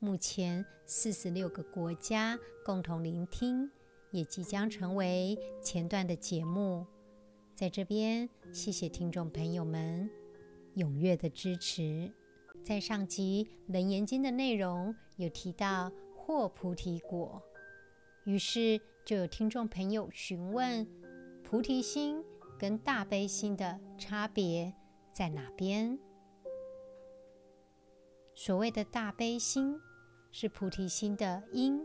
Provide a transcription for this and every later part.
目前四十六个国家共同聆听，也即将成为前段的节目。在这边，谢谢听众朋友们踊跃的支持。在上集《楞严经》的内容有提到“获菩提果”，于是就有听众朋友询问：菩提心跟大悲心的差别在哪边？所谓的大悲心。是菩提心的因，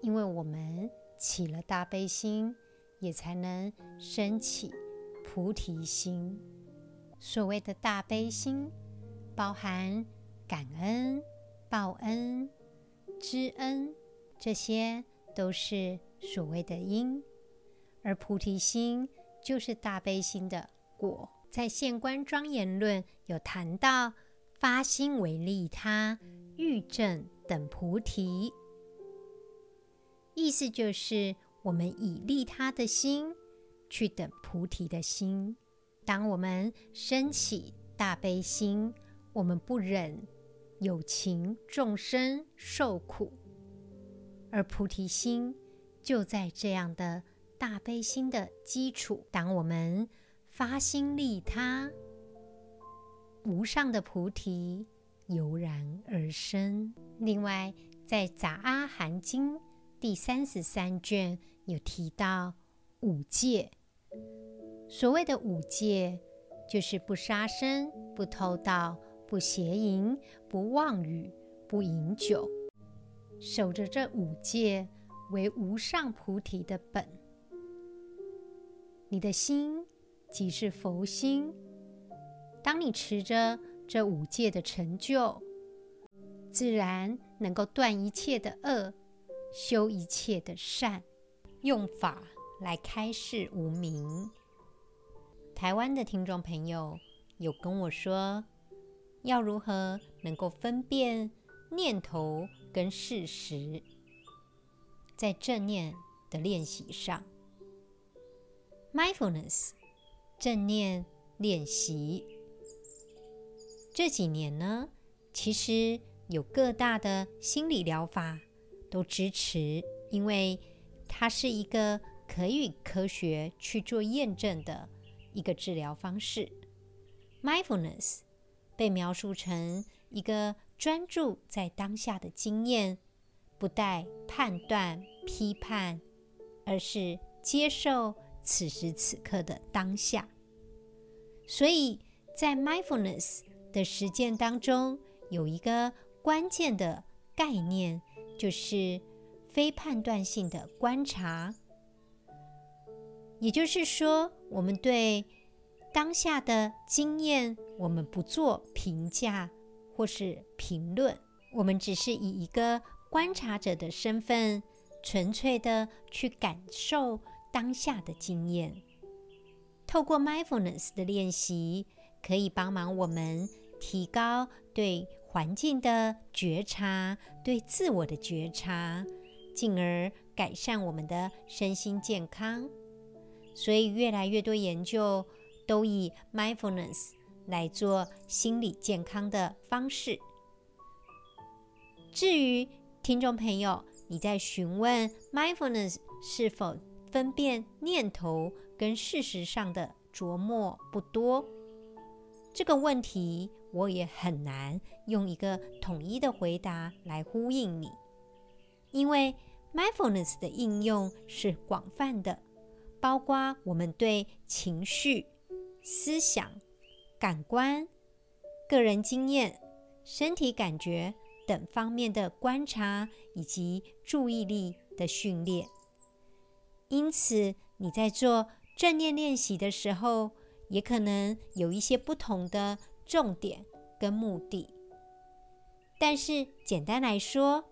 因为我们起了大悲心，也才能升起菩提心。所谓的大悲心，包含感恩、报恩、知恩，这些都是所谓的因，而菩提心就是大悲心的果。在《现观庄严论》有谈到，发心为利他，欲证。等菩提，意思就是我们以利他的心去等菩提的心。当我们升起大悲心，我们不忍有情众生受苦，而菩提心就在这样的大悲心的基础。当我们发心利他，无上的菩提油然而生。另外，在《杂阿含经》第三十三卷有提到五戒。所谓的五戒，就是不杀生、不偷盗、不邪淫、不妄语、不饮酒。守着这五戒，为无上菩提的本。你的心即是佛心。当你持着这五戒的成就，自然能够断一切的恶，修一切的善，用法来开示无明。台湾的听众朋友有跟我说，要如何能够分辨念头跟事实？在正念的练习上，mindfulness 正念练习这几年呢，其实。有各大的心理疗法都支持，因为它是一个可以科学去做验证的一个治疗方式。Mindfulness 被描述成一个专注在当下的经验，不带判断、批判，而是接受此时此刻的当下。所以在 Mindfulness 的实践当中，有一个。关键的概念就是非判断性的观察，也就是说，我们对当下的经验，我们不做评价或是评论，我们只是以一个观察者的身份，纯粹的去感受当下的经验。透过 mindfulness 的练习，可以帮忙我们提高对环境的觉察，对自我的觉察，进而改善我们的身心健康。所以，越来越多研究都以 mindfulness 来做心理健康的方式。至于听众朋友，你在询问 mindfulness 是否分辨念头跟事实上的琢磨不多，这个问题，我也很难用一个统一的回答来呼应你，因为 mindfulness 的应用是广泛的，包括我们对情绪、思想、感官、个人经验、身体感觉等方面的观察以及注意力的训练。因此，你在做正念练习的时候，也可能有一些不同的。重点跟目的，但是简单来说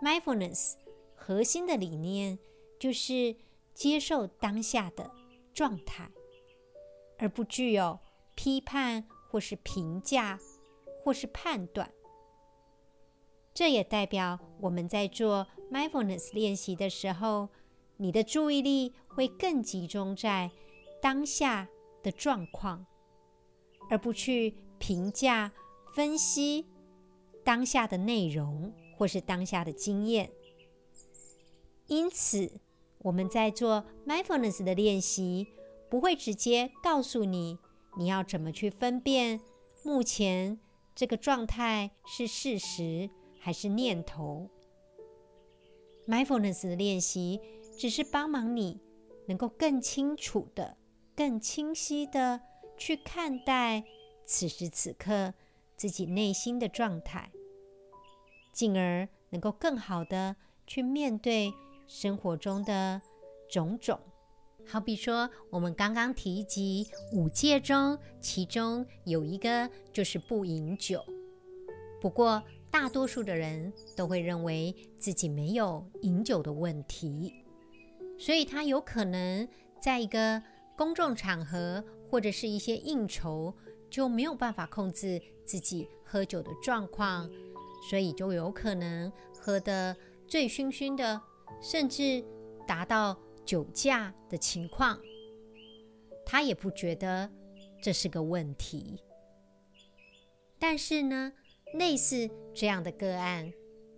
，mindfulness 核心的理念就是接受当下的状态，而不具有批判或是评价或是判断。这也代表我们在做 mindfulness 练习的时候，你的注意力会更集中在当下的状况，而不去评价、分析当下的内容或是当下的经验。因此，我们在做 mindfulness 的练习，不会直接告诉你你要怎么去分辨目前这个状态是事实还是念头。mindfulness 的练习只是帮忙你能够更清楚的、更清晰的去看待此时此刻自己内心的状态，进而能够更好的去面对。生活中的种种，好比说，我们刚刚提及五戒中，其中有一个就是不饮酒。不过，大多数的人都会认为自己没有饮酒的问题，所以他有可能在一个公众场合或者是一些应酬，就没有办法控制自己喝酒的状况，所以就有可能喝得醉醺醺的。甚至达到酒驾的情况，他也不觉得这是个问题。但是呢，类似这样的个案，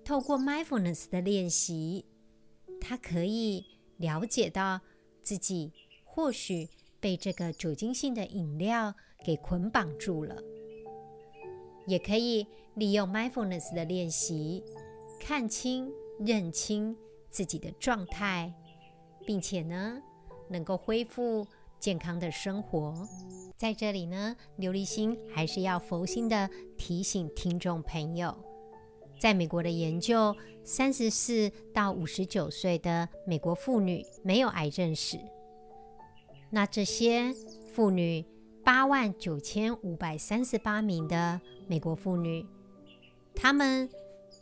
透过 mindfulness 的练习，他可以了解到自己或许被这个酒精性的饮料给捆绑住了，也可以利用 mindfulness 的练习，看清、认清。自己的状态，并且呢，能够恢复健康的生活。在这里呢，琉璃心还是要佛心的提醒听众朋友，在美国的研究，三十四到五十九岁的美国妇女没有癌症史。那这些妇女八万九千五百三十八名的美国妇女，她们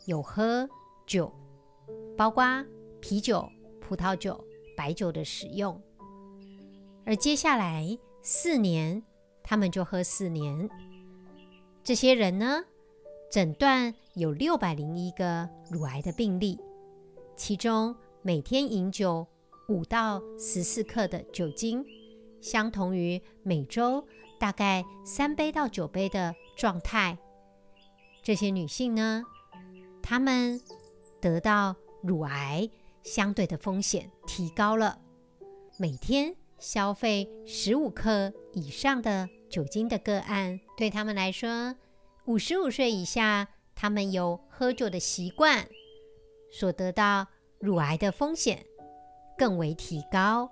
有喝酒，包括。啤酒、葡萄酒、白酒的使用，而接下来四年，他们就喝四年。这些人呢，诊断有六百零一个乳癌的病例，其中每天饮酒五到十四克的酒精，相同于每周大概三杯到九杯的状态。这些女性呢，她们得到乳癌。相对的风险提高了。每天消费十五克以上的酒精的个案，对他们来说，五十五岁以下，他们有喝酒的习惯，所得到乳癌的风险更为提高。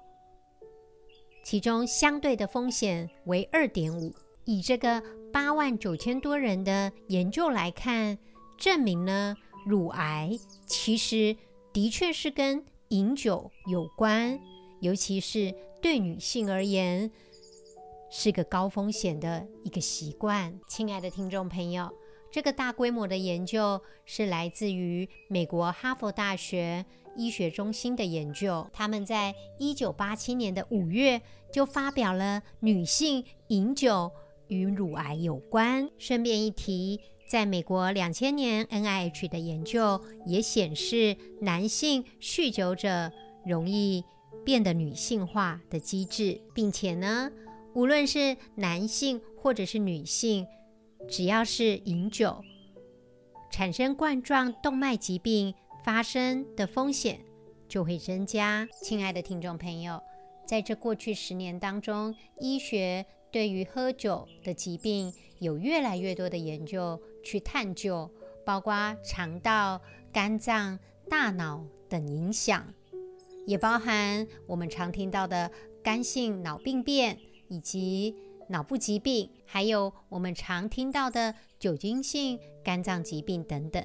其中相对的风险为二点五。以这个八万九千多人的研究来看，证明呢，乳癌其实。的确是跟饮酒有关，尤其是对女性而言，是个高风险的一个习惯。亲爱的听众朋友，这个大规模的研究是来自于美国哈佛大学医学中心的研究，他们在一九八七年的五月就发表了女性饮酒与乳癌有关。顺便一提。在美国两千年 NIH 的研究也显示，男性酗酒者容易变得女性化的机制，并且呢，无论是男性或者是女性，只要是饮酒，产生冠状动脉疾病发生的风险就会增加。亲爱的听众朋友，在这过去十年当中，医学对于喝酒的疾病有越来越多的研究。去探究，包括肠道、肝脏、大脑等影响，也包含我们常听到的肝性脑病变以及脑部疾病，还有我们常听到的酒精性肝脏疾病等等。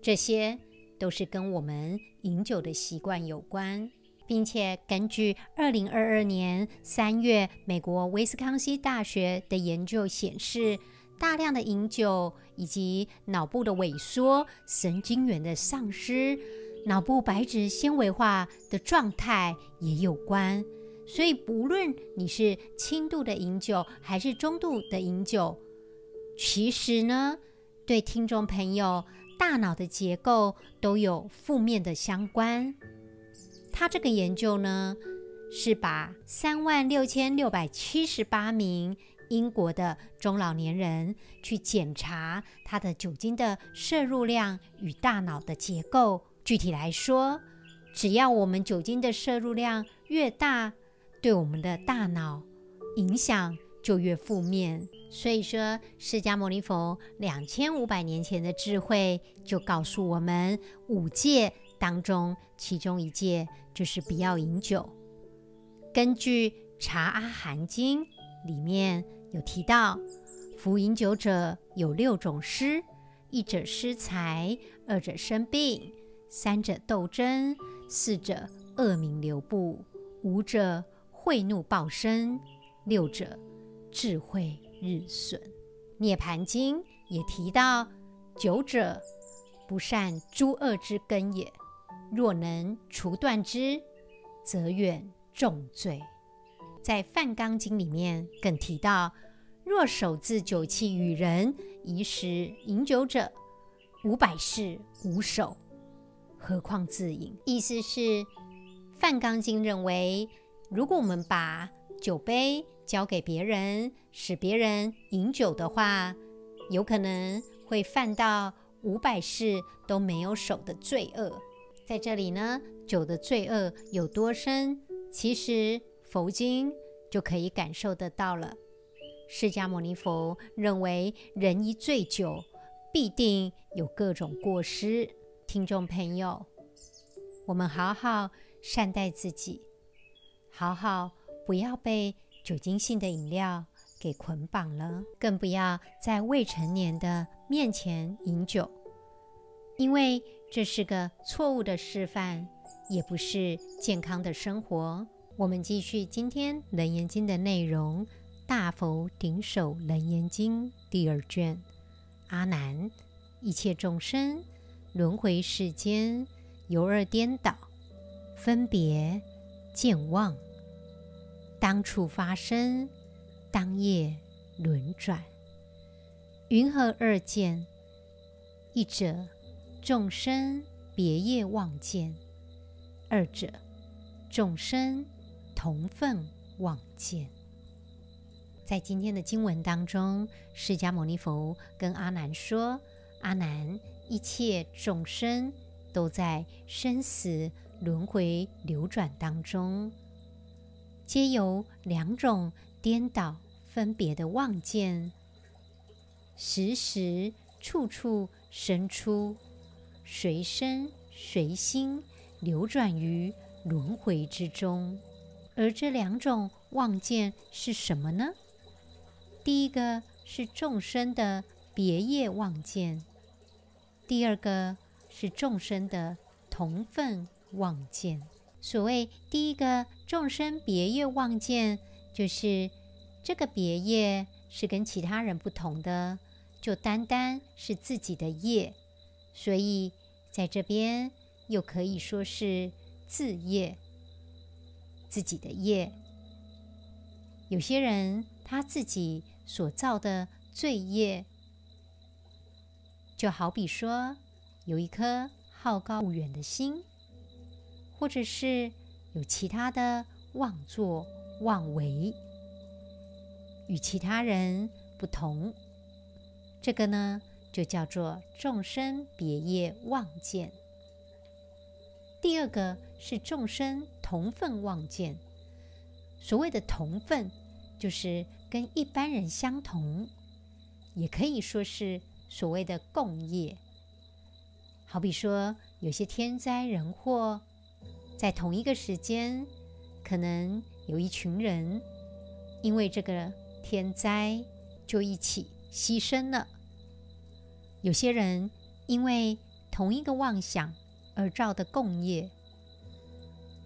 这些都是跟我们饮酒的习惯有关，并且根据二零二二年三月美国威斯康星大学的研究显示。大量的饮酒以及脑部的萎缩、神经元的丧失，脑部白质纤维化的状态也有关。所以，不论你是轻度的饮酒还是中度的饮酒，其实呢，对听众朋友大脑的结构都有负面的相关。他这个研究呢，是把三万六千六百七十八名英国的中老年人去检查他的酒精的摄入量与大脑的结构。具体来说，只要我们酒精的摄入量越大，对我们的大脑影响就越负面。所以说，释迦牟尼佛两千五百年前的智慧就告诉我们，五戒当中其中一戒就是不要饮酒。根据《察阿含经》里面有提到，服饮酒者有六种失：一者失财，二者生病，三者斗争，四者恶名流布，五者恚怒暴生，六者智慧日损。《涅槃经》也提到，酒者不善诸恶之根也，若能除断之，则远。重罪，在《梵纲经》里面更提到：若手自酒器与人，宜食饮酒者，五百世无手，何况自饮？意思是，《梵纲经》认为，如果我们把酒杯交给别人，使别人饮酒的话，有可能会犯到五百世都没有手的罪恶。在这里呢，酒的罪恶有多深？其实佛经就可以感受得到了。释迦牟尼佛认为，人一醉酒，必定有各种过失。听众朋友，我们好好善待自己，好好不要被酒精性的饮料给捆绑了，更不要在未成年的面前饮酒，因为这是个错误的示范。也不是健康的生活。我们继续今天《楞严经》的内容，《大佛顶首楞严经》第二卷。阿难，一切众生轮回世间，由二颠倒，分别见妄，当处发生，当夜轮转。云何二见？一者众生别业妄见。二者，众生同分妄见。在今天的经文当中，释迦牟尼佛跟阿难说：“阿难，一切众生都在生死轮回流转当中，皆由两种颠倒分别的妄见，时时处处生出，随身随心。”流转于轮回之中，而这两种妄见是什么呢？第一个是众生的别业妄见，第二个是众生的同分妄见。所谓第一个众生别业妄见，就是这个别业是跟其他人不同的，就单单是自己的业，所以在这边。又可以说是自业，自己的业。有些人他自己所造的罪业，就好比说有一颗好高骛远的心，或者是有其他的妄作妄为，与其他人不同。这个呢，就叫做众生别业妄见。第二个是众生同分妄见，所谓的同分，就是跟一般人相同，也可以说是所谓的共业。好比说，有些天灾人祸，在同一个时间，可能有一群人因为这个天灾就一起牺牲了。有些人因为同一个妄想。而造的共业，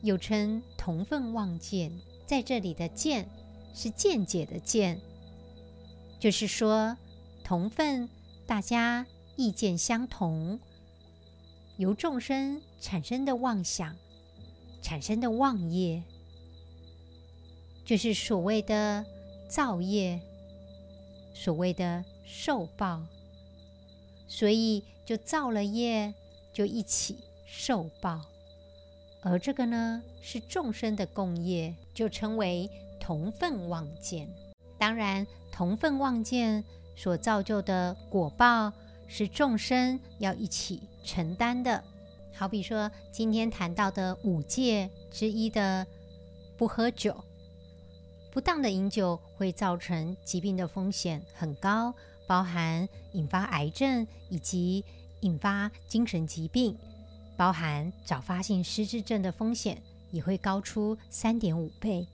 又称同分妄见。在这里的“见”是见解的“见”，就是说同分，大家意见相同，由众生产生的妄想，产生的妄业，就是所谓的造业，所谓的受报，所以就造了业，就一起受报。而这个呢，是众生的共业，就称为同分妄见。当然，同分妄见所造就的果报，是众生要一起承担的。好比说，今天谈到的五戒之一的不喝酒，不当的饮酒会造成疾病的风险很高，包含引发癌症以及引发精神疾病。包含早发性失智症的风险也会高出三点五倍，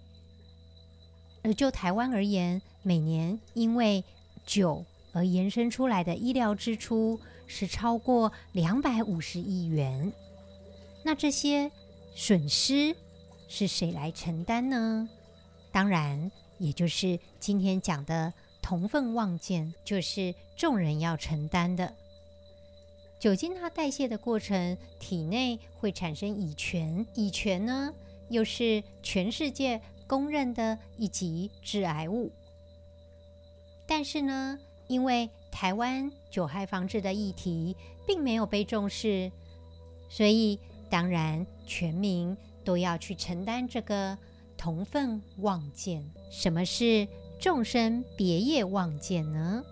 而就台湾而言，每年因为酒而延伸出来的医疗支出是超过两百五十亿元。那这些损失是谁来承担呢？当然，也就是今天讲的同分望见，就是众人要承担的。酒精它代谢的过程，体内会产生乙醛，乙醛呢又是全世界公认的一级致癌物。但是呢，因为台湾酒害防治的议题并没有被重视，所以当然全民都要去承担这个同分妄见。什么是众生别业妄见呢？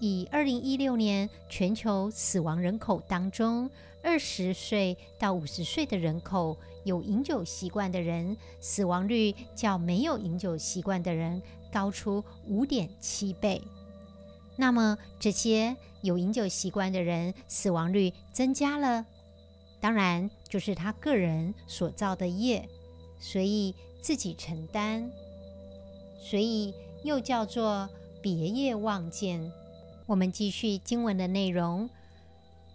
以二零一六年全球死亡人口当中，二十岁到五十岁的人口有饮酒习惯的人，死亡率较没有饮酒习惯的人高出五点七倍。那么这些有饮酒习惯的人死亡率增加了，当然就是他个人所造的业，所以自己承担，所以又叫做别业望见。我们继续经文的内容。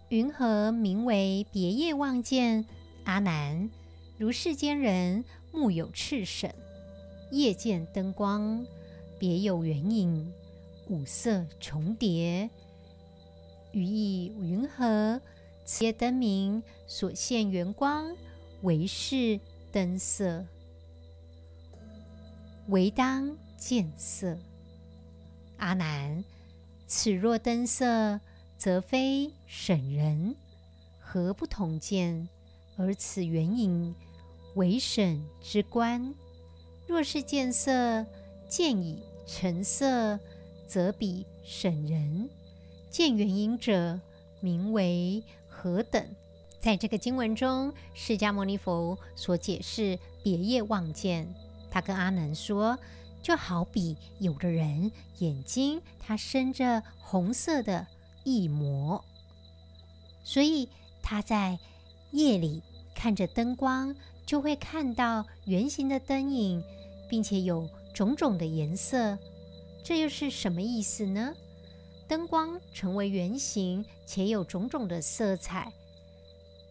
云何名为别业望见？阿难，如世间人目有赤绳，夜见灯光，别有圆影，五色重叠。于意云何？此夜灯明所现圆光，为是灯色，唯当见色。阿难。此若灯色，则非绳人，何不同见？而此圆影，为绳之观。若是见色，见已成色，则彼绳人。见原因者，名为何等？在这个经文中，释迦牟尼佛所解释别业妄见，他跟阿难说。就好比有的人眼睛他生着红色的翳膜，所以他在夜里看着灯光，就会看到圆形的灯影，并且有种种的颜色。这又是什么意思呢？灯光成为圆形且有种种的色彩，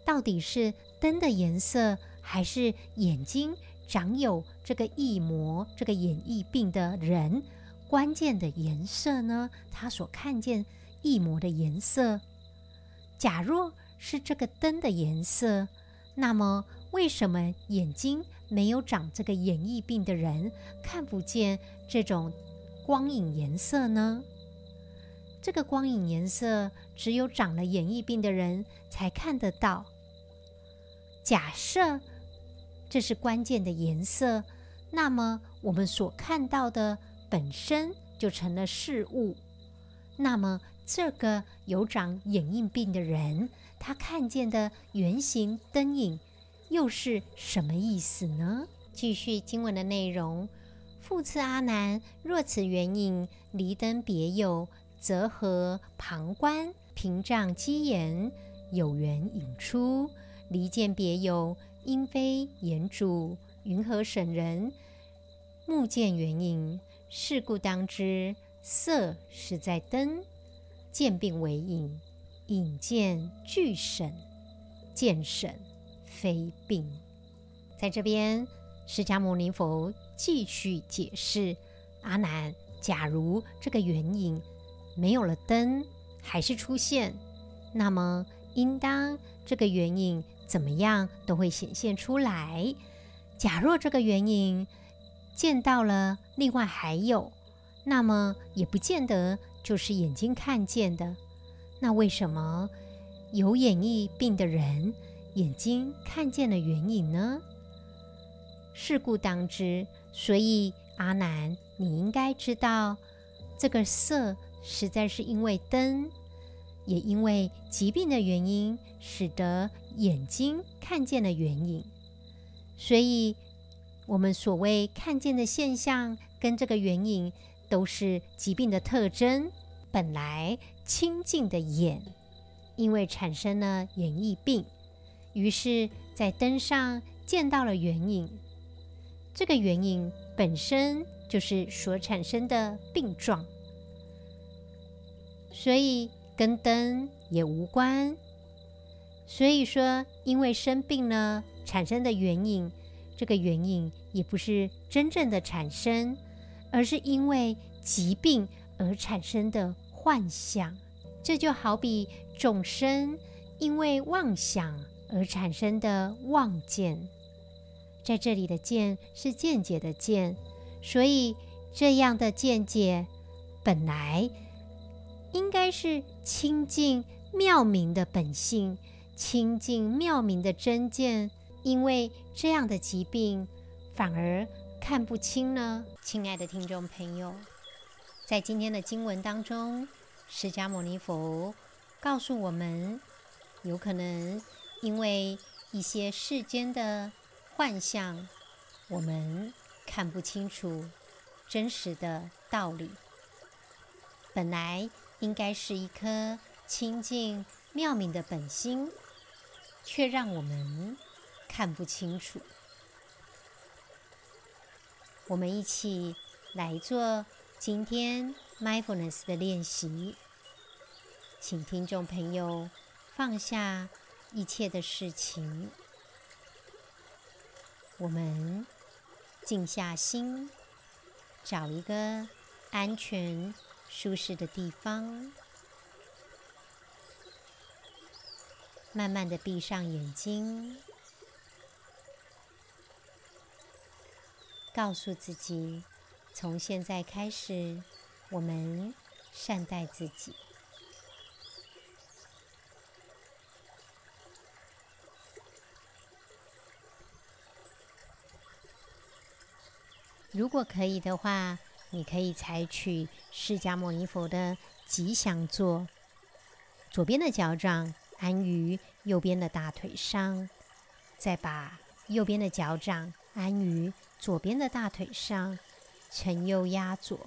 到底是灯的颜色，还是眼睛？长有这个异膜、这个眼翳病的人，关键的颜色呢？他所看见异膜的颜色，假若是这个灯的颜色，那么为什么眼睛没有长这个眼翳病的人看不见这种光影颜色呢？这个光影颜色只有长了眼翳病的人才看得到。假设。这是关键的颜色，那么我们所看到的本身就成了事物。那么这个有长眼翳病的人，他看见的圆形灯影又是什么意思呢？继续经文的内容：复次阿难，若此缘影离灯别有，则何旁观？屏障机言，有缘影出，离见别有。应非言主，云何审人？目见缘影，是故当知色实在灯，见病为影，影见俱审，见审非病。在这边，释迦牟尼佛继续解释：阿难，假如这个圆影没有了灯，还是出现，那么应当这个缘影怎么样都会显现出来。假若这个缘影见到了，另外还有，那么也不见得就是眼睛看见的。那为什么有眼翳病的人眼睛看见了缘影呢？是故当知，所以阿难，你应该知道，这个色实在是因为灯，也因为疾病的原因，使得眼睛看见了原影。所以，我们所谓看见的现象，跟这个原影，都是疾病的特征。本来清净的眼，因为产生了眼翳病，于是，在灯上见到了原影。这个原因本身就是所产生的病状，所以跟灯也无关。所以说，因为生病呢产生的原因，这个原因也不是真正的产生，而是因为疾病而产生的幻象。这就好比众生因为妄想而产生的妄见。在这里的“见”是见解的“见”，所以这样的见解本来应该是清净妙明的本性，清净妙明的真见。因为这样的疾病反而看不清呢。亲爱的听众朋友，在今天的经文当中，释迦牟尼佛告诉我们，有可能因为一些世间的。幻象，我们看不清楚真实的道理。本来应该是一颗清净妙明的本心，却让我们看不清楚。我们一起来做今天 mindfulness 的练习，请听众朋友放下一切的事情。我们静下心，找一个安全、舒适的地方，慢慢的闭上眼睛，告诉自己：从现在开始，我们善待自己。如果可以的话，你可以采取释迦牟尼佛的吉祥坐，左边的脚掌安于右边的大腿上，再把右边的脚掌安于左边的大腿上，呈右压左。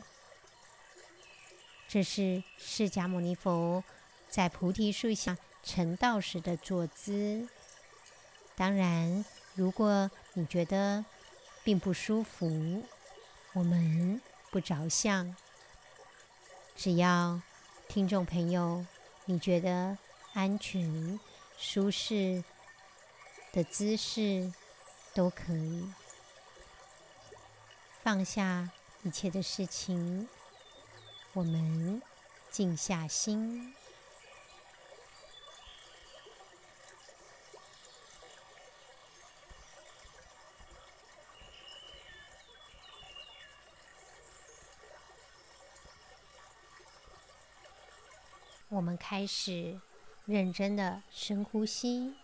这是释迦牟尼佛在菩提树下成道时的坐姿。当然，如果你觉得并不舒服，我们不着相，只要听众朋友你觉得安全、舒适的姿势都可以，放下一切的事情，我们静下心。我们开始认真的深呼吸，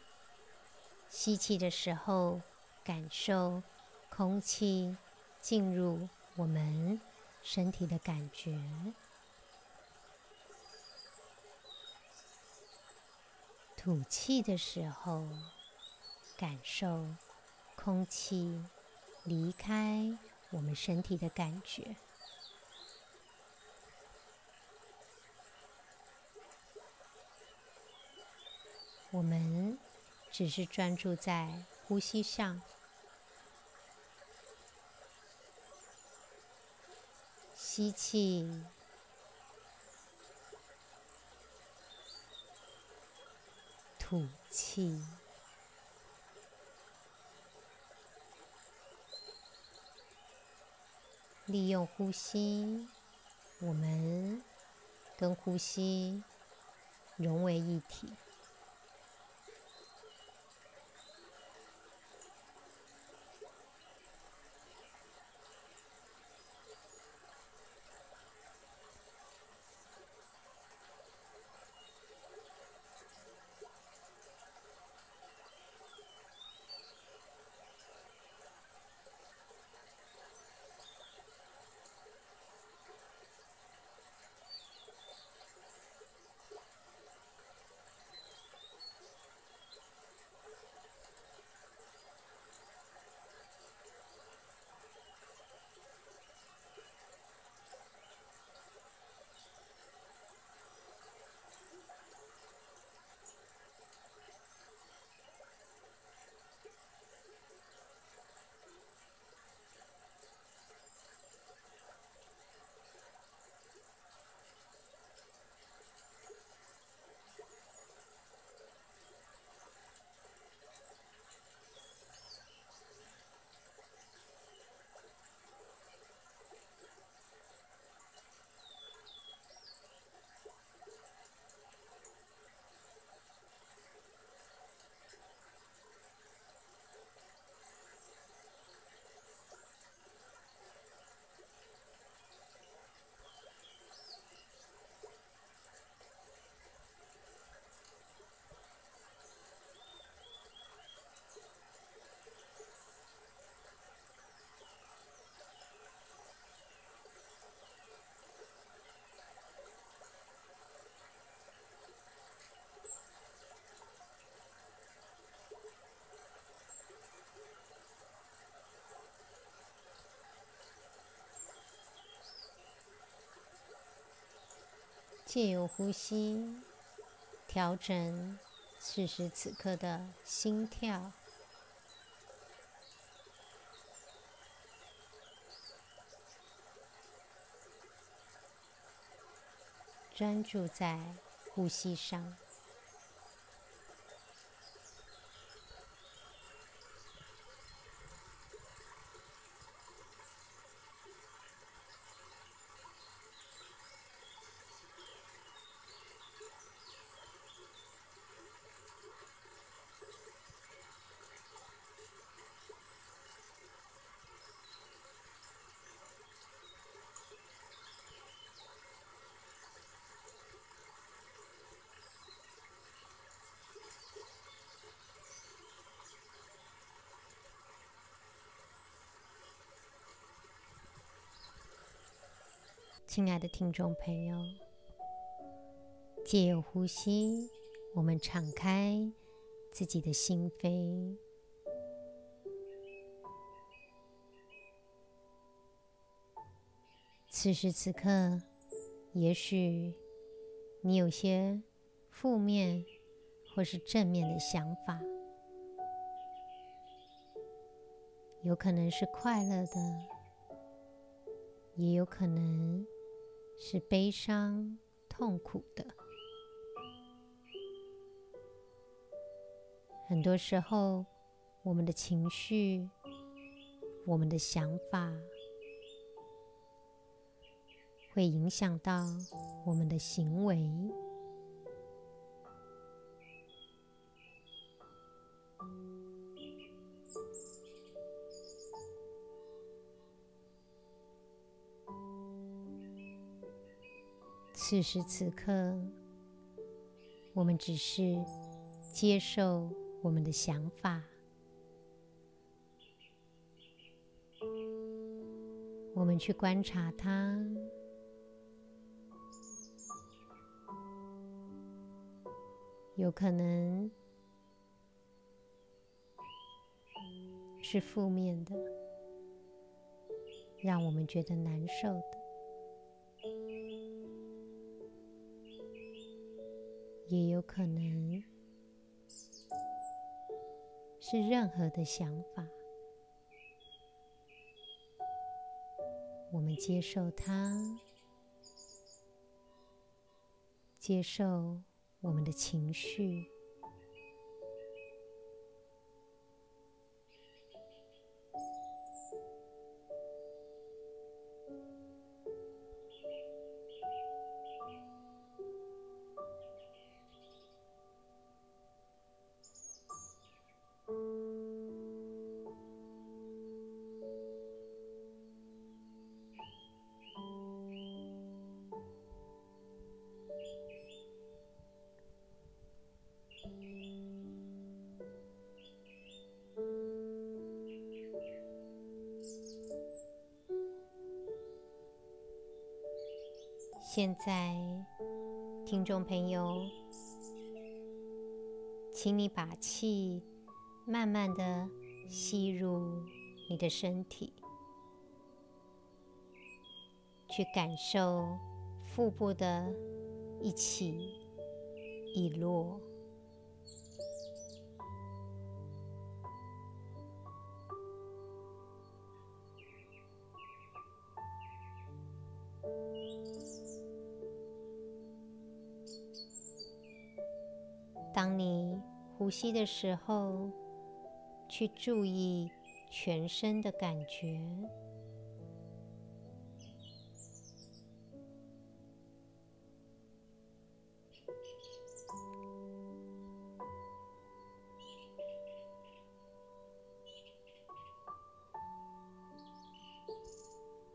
吸气的时候，感受空气进入我们身体的感觉；吐气的时候，感受空气离开我们身体的感觉。我们只是专注在呼吸上，吸气，吐气，利用呼吸，我们跟呼吸融为一体。借由呼吸调整此时此刻的心跳，专注在呼吸上。亲爱的听众朋友，借由呼吸，我们敞开自己的心扉。此时此刻，也许你有些负面或是正面的想法，有可能是快乐的，也有可能。是悲伤、痛苦的。很多时候，我们的情绪、我们的想法，会影响到我们的行为。此时此刻，我们只是接受我们的想法，我们去观察它，有可能是负面的，让我们觉得难受的。也有可能是任何的想法，我们接受它，接受我们的情绪。在，听众朋友，请你把气慢慢的吸入你的身体，去感受腹部的一起一落。当你呼吸的时候，去注意全身的感觉，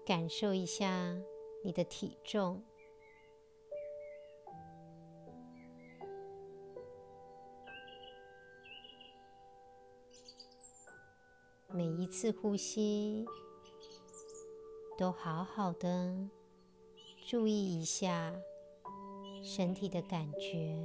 感受一下你的体重。一次呼吸，都好好的注意一下身体的感觉。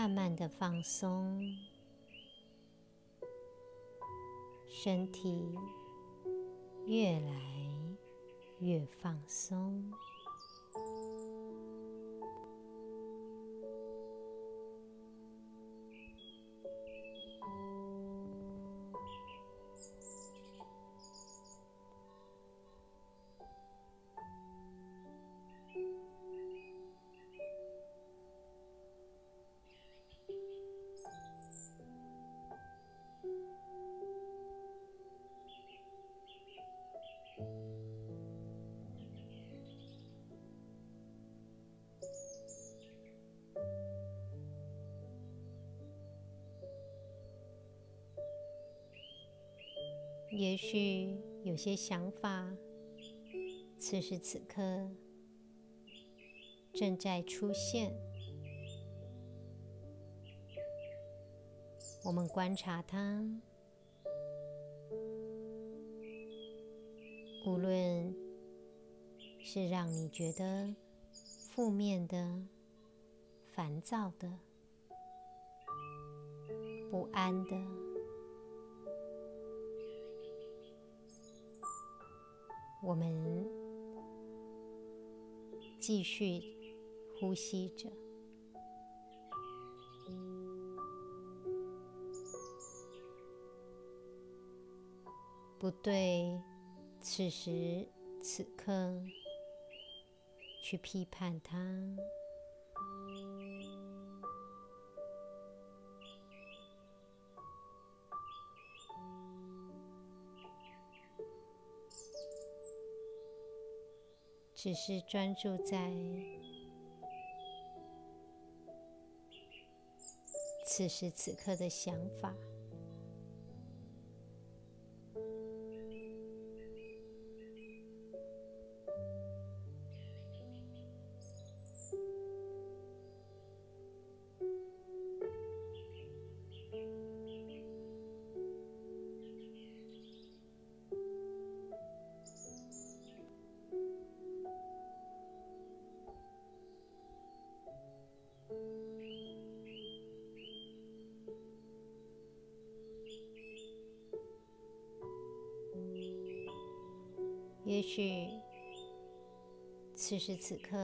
慢慢的放松，身体越来越放松。许有些想法，此时此刻正在出现。我们观察它，无论是让你觉得负面的、烦躁的、不安的。我们继续呼吸着，不对此时此刻去批判它。只是专注在此时此刻的想法。也许此时此刻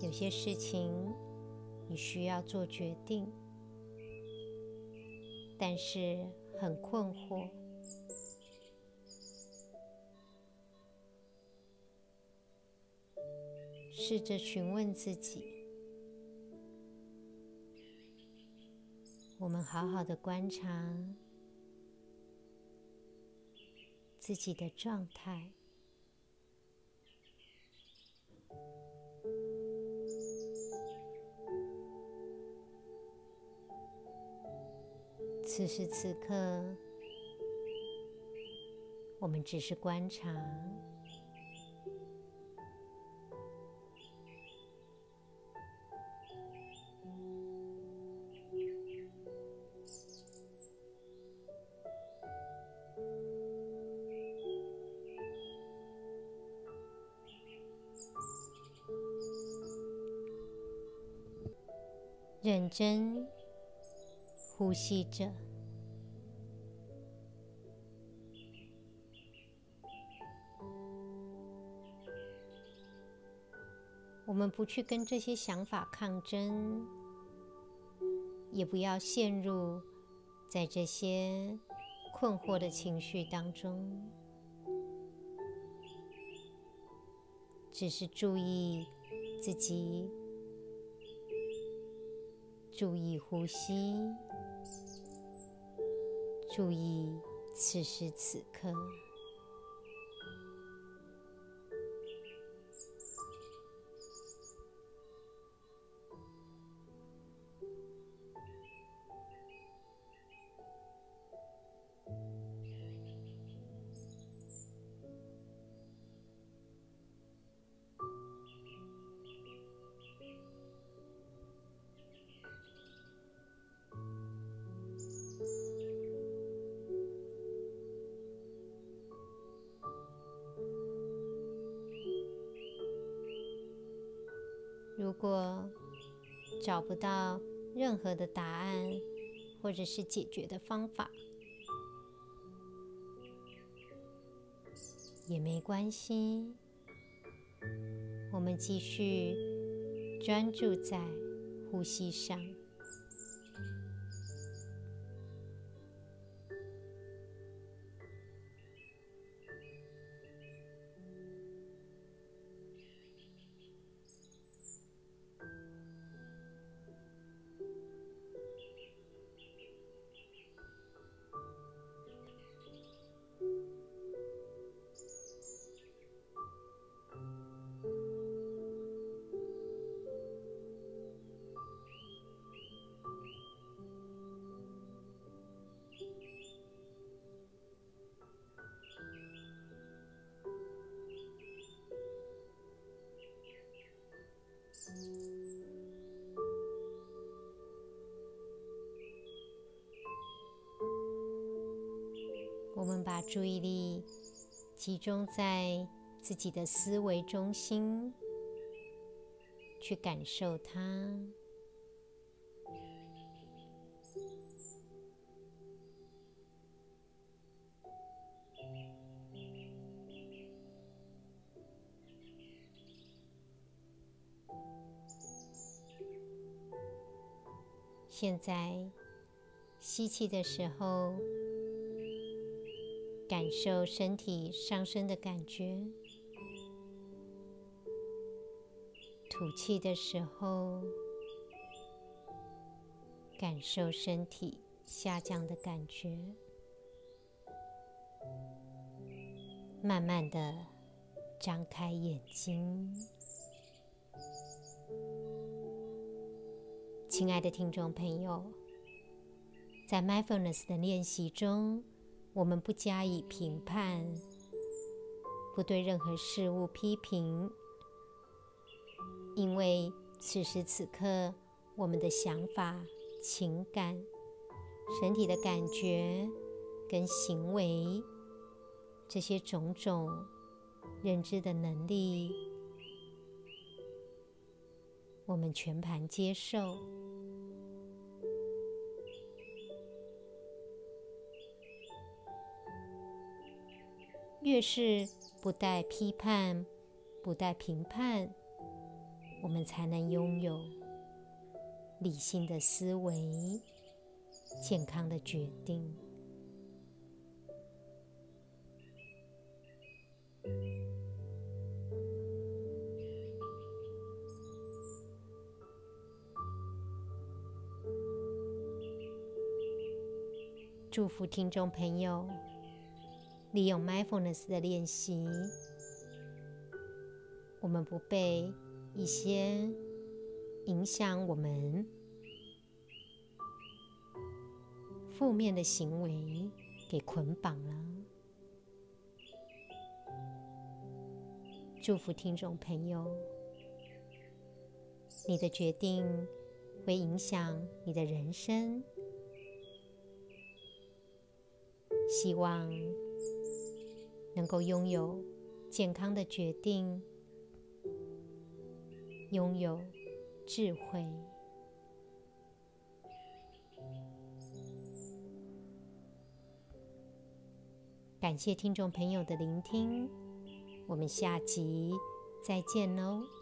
有些事情你需要做决定，但是很困惑。试着询问自己，我们好好的观察。自己的状态，此时此刻，我们只是观察。真呼吸着，我们不去跟这些想法抗争，也不要陷入在这些困惑的情绪当中，只是注意自己。注意呼吸，注意此时此刻。找不到任何的答案，或者是解决的方法，也没关系。我们继续专注在呼吸上。注意力集中在自己的思维中心，去感受它。现在吸气的时候。感受身体上升的感觉，吐气的时候，感受身体下降的感觉。慢慢的张开眼睛，亲爱的听众朋友，在 Mindfulness 的练习中。我们不加以评判，不对任何事物批评，因为此时此刻，我们的想法、情感、身体的感觉跟行为，这些种种认知的能力，我们全盘接受。越是不带批判、不带评判，我们才能拥有理性的思维、健康的决定。祝福听众朋友。利用 mindfulness 的练习，我们不被一些影响我们负面的行为给捆绑了。祝福听众朋友，你的决定会影响你的人生。希望。能够拥有健康的决定，拥有智慧。感谢听众朋友的聆听，我们下集再见喽。